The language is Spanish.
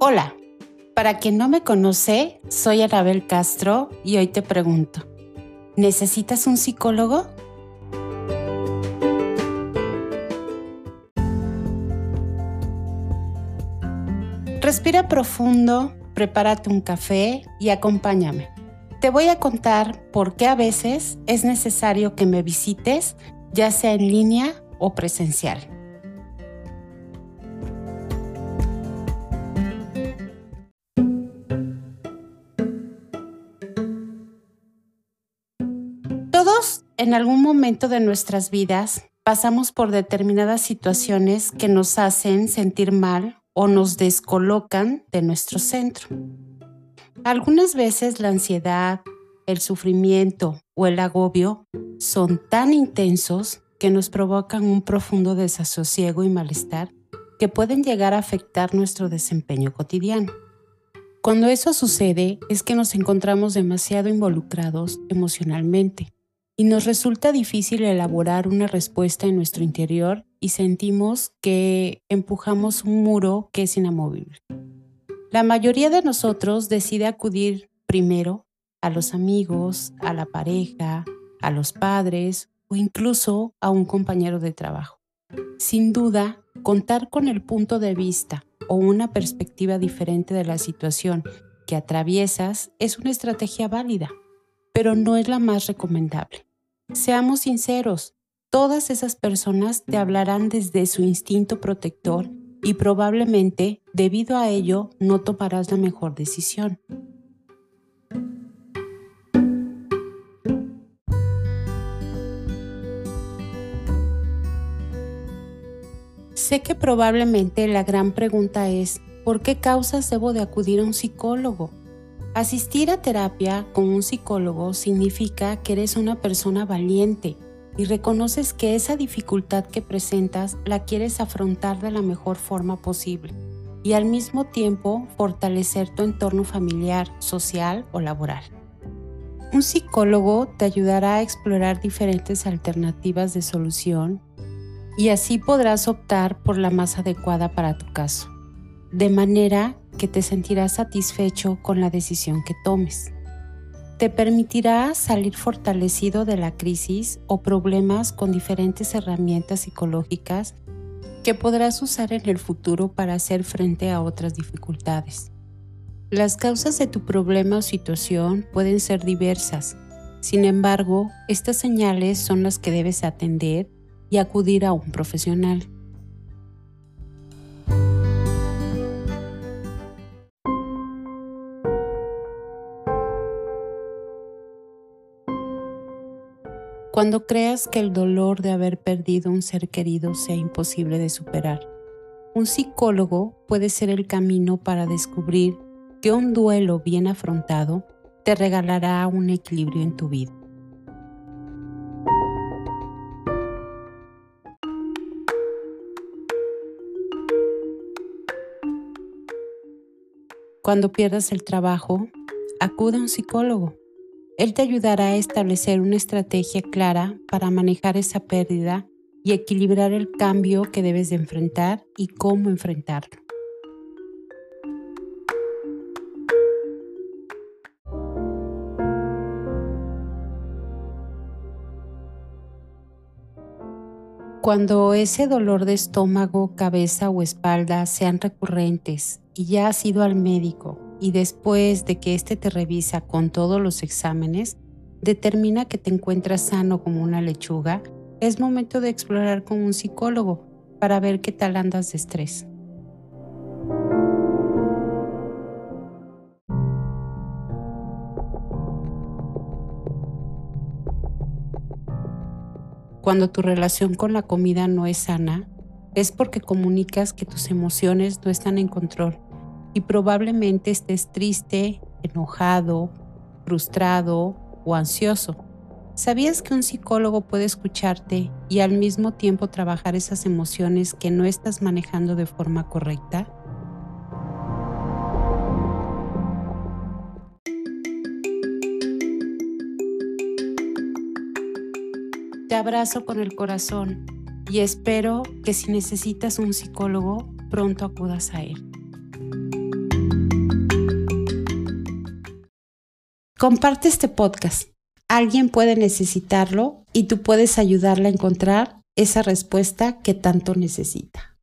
Hola, para quien no me conoce, soy Anabel Castro y hoy te pregunto, ¿necesitas un psicólogo? Respira profundo, prepárate un café y acompáñame. Te voy a contar por qué a veces es necesario que me visites, ya sea en línea o presencial. En algún momento de nuestras vidas pasamos por determinadas situaciones que nos hacen sentir mal o nos descolocan de nuestro centro. Algunas veces la ansiedad, el sufrimiento o el agobio son tan intensos que nos provocan un profundo desasosiego y malestar que pueden llegar a afectar nuestro desempeño cotidiano. Cuando eso sucede es que nos encontramos demasiado involucrados emocionalmente y nos resulta difícil elaborar una respuesta en nuestro interior y sentimos que empujamos un muro que es inamovible. La mayoría de nosotros decide acudir primero a los amigos, a la pareja, a los padres o incluso a un compañero de trabajo. Sin duda, contar con el punto de vista o una perspectiva diferente de la situación que atraviesas es una estrategia válida, pero no es la más recomendable. Seamos sinceros, todas esas personas te hablarán desde su instinto protector y probablemente debido a ello no tomarás la mejor decisión. Sé que probablemente la gran pregunta es, ¿por qué causas debo de acudir a un psicólogo? Asistir a terapia con un psicólogo significa que eres una persona valiente y reconoces que esa dificultad que presentas la quieres afrontar de la mejor forma posible y al mismo tiempo fortalecer tu entorno familiar, social o laboral. Un psicólogo te ayudará a explorar diferentes alternativas de solución y así podrás optar por la más adecuada para tu caso, de manera que te sentirás satisfecho con la decisión que tomes. Te permitirá salir fortalecido de la crisis o problemas con diferentes herramientas psicológicas que podrás usar en el futuro para hacer frente a otras dificultades. Las causas de tu problema o situación pueden ser diversas. Sin embargo, estas señales son las que debes atender y acudir a un profesional. Cuando creas que el dolor de haber perdido un ser querido sea imposible de superar, un psicólogo puede ser el camino para descubrir que un duelo bien afrontado te regalará un equilibrio en tu vida. Cuando pierdas el trabajo, acude a un psicólogo él te ayudará a establecer una estrategia clara para manejar esa pérdida y equilibrar el cambio que debes de enfrentar y cómo enfrentarlo. Cuando ese dolor de estómago, cabeza o espalda sean recurrentes y ya has ido al médico y después de que éste te revisa con todos los exámenes, determina que te encuentras sano como una lechuga, es momento de explorar con un psicólogo para ver qué tal andas de estrés. Cuando tu relación con la comida no es sana, es porque comunicas que tus emociones no están en control y probablemente estés triste, enojado, frustrado o ansioso. ¿Sabías que un psicólogo puede escucharte y al mismo tiempo trabajar esas emociones que no estás manejando de forma correcta? Te abrazo con el corazón y espero que si necesitas un psicólogo, pronto acudas a él. Comparte este podcast. Alguien puede necesitarlo y tú puedes ayudarle a encontrar esa respuesta que tanto necesita.